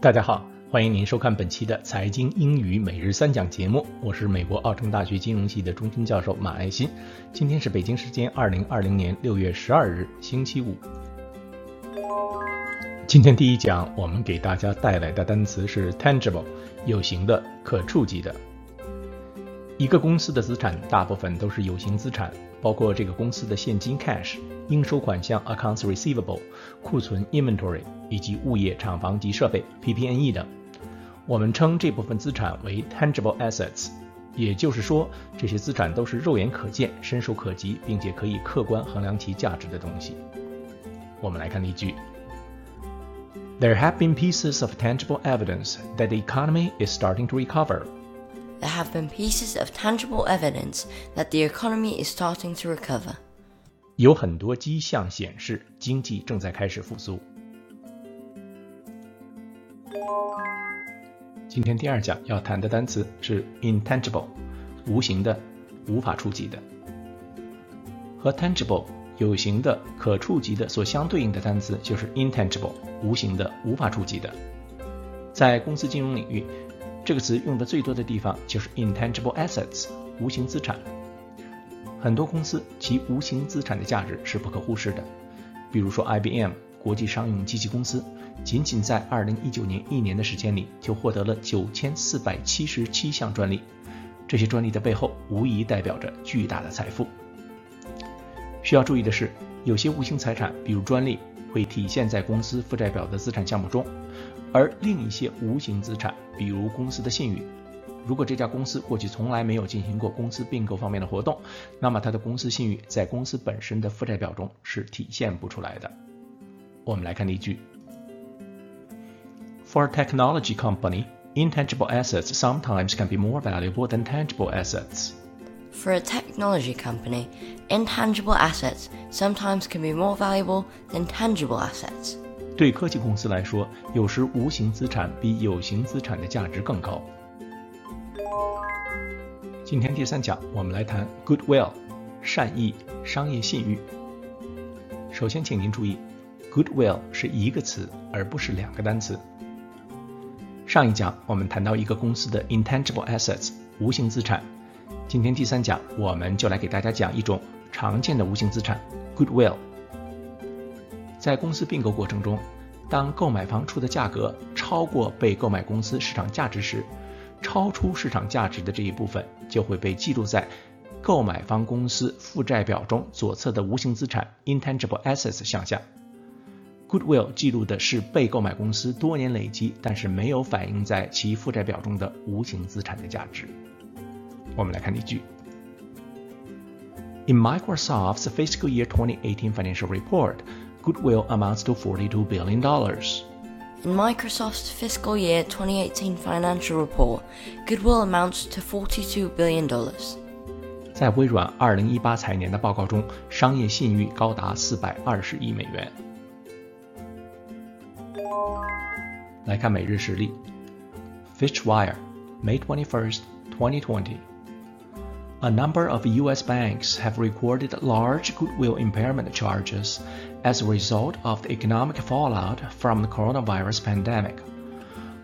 大家好，欢迎您收看本期的财经英语每日三讲节目，我是美国奥城大学金融系的终身教授马爱新。今天是北京时间二零二零年六月十二日，星期五。今天第一讲，我们给大家带来的单词是 tangible，有形的、可触及的。一个公司的资产大部分都是有形资产，包括这个公司的现金 cash、应收款项 accounts receivable、库存 inventory。以及物业、厂房及设备 （PPNE） 等，我们称这部分资产为 tangible assets，也就是说，这些资产都是肉眼可见、伸手可及，并且可以客观衡量其价值的东西。我们来看例句：There have been pieces of tangible evidence that the economy is starting to recover. There have been pieces of tangible evidence that the economy is starting to recover. 有很多迹象显示经济正在开始复苏。今天第二讲要谈的单词是 intangible，无形的、无法触及的。和 tangible 有形的、可触及的所相对应的单词就是 intangible，无形的、无法触及的。在公司金融领域，这个词用的最多的地方就是 intangible assets，无形资产。很多公司其无形资产的价值是不可忽视的，比如说 IBM。国际商用机器公司仅仅在二零一九年一年的时间里，就获得了九千四百七十七项专利。这些专利的背后，无疑代表着巨大的财富。需要注意的是，有些无形财产，比如专利，会体现在公司负债表的资产项目中；而另一些无形资产，比如公司的信誉，如果这家公司过去从来没有进行过公司并购方面的活动，那么它的公司信誉在公司本身的负债表中是体现不出来的。我们来看例句：For a technology company, intangible assets sometimes can be more valuable than tangible assets. For a technology company, intangible assets sometimes can be more valuable than tangible assets. 对科技公司来说，有时无形资产比有形资产的价值更高。今天第三讲，我们来谈 goodwill，善意、商业信誉。首先，请您注意。Goodwill 是一个词，而不是两个单词。上一讲我们谈到一个公司的 intangible assets 无形资产，今天第三讲我们就来给大家讲一种常见的无形资产 Goodwill。在公司并购过程中，当购买方出的价格超过被购买公司市场价值时，超出市场价值的这一部分就会被记录在购买方公司负债表中左侧的无形资产 intangible assets 项下。Goodwill 记录的是被购买公司多年累积，但是没有反映在其负债表中的无形资产的价值。我们来看例句：In Microsoft's fiscal year 2018 financial report, goodwill amounts to 42 billion dollars. In Microsoft's fiscal year 2018 financial report, goodwill amounts to 42 billion dollars. 在微软2018财年的报告中，商业信誉高达420亿美元。来看每日实例。Fitchwire, May 21st, 2020. A number of U.S. banks have recorded large goodwill impairment charges as a result of the economic fallout from the coronavirus pandemic.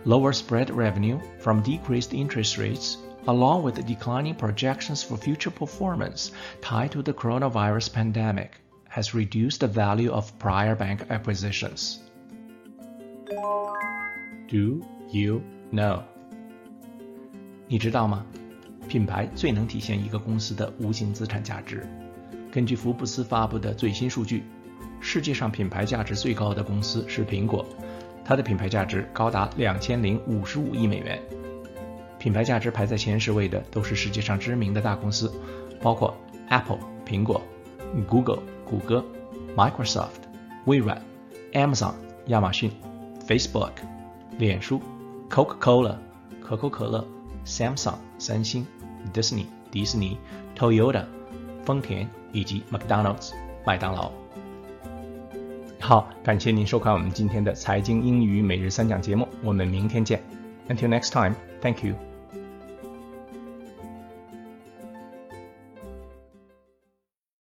Lower spread revenue from decreased interest rates, along with declining projections for future performance tied to the coronavirus pandemic, has reduced the value of prior bank acquisitions. Do you know？你知道吗？ 品牌最能体现一个公司的无形资产价值。根据福布斯发布的最新数据，世界上品牌价值最高的公司是苹果，它的品牌价值高达两千零五十五亿美元。品牌价值排在前十位的都是世界上知名的大公司，包括 Apple 苹果、Google 谷歌、Microsoft 微软、Amazon 亚马逊、Facebook。脸书、Coca-Cola 可口可乐、Samsung 三星、Disney 迪士尼、Toyota 丰田以及 McDonald's 麦当劳。好，感谢您收看我们今天的财经英语每日三讲节目，我们明天见。Until next time, thank you.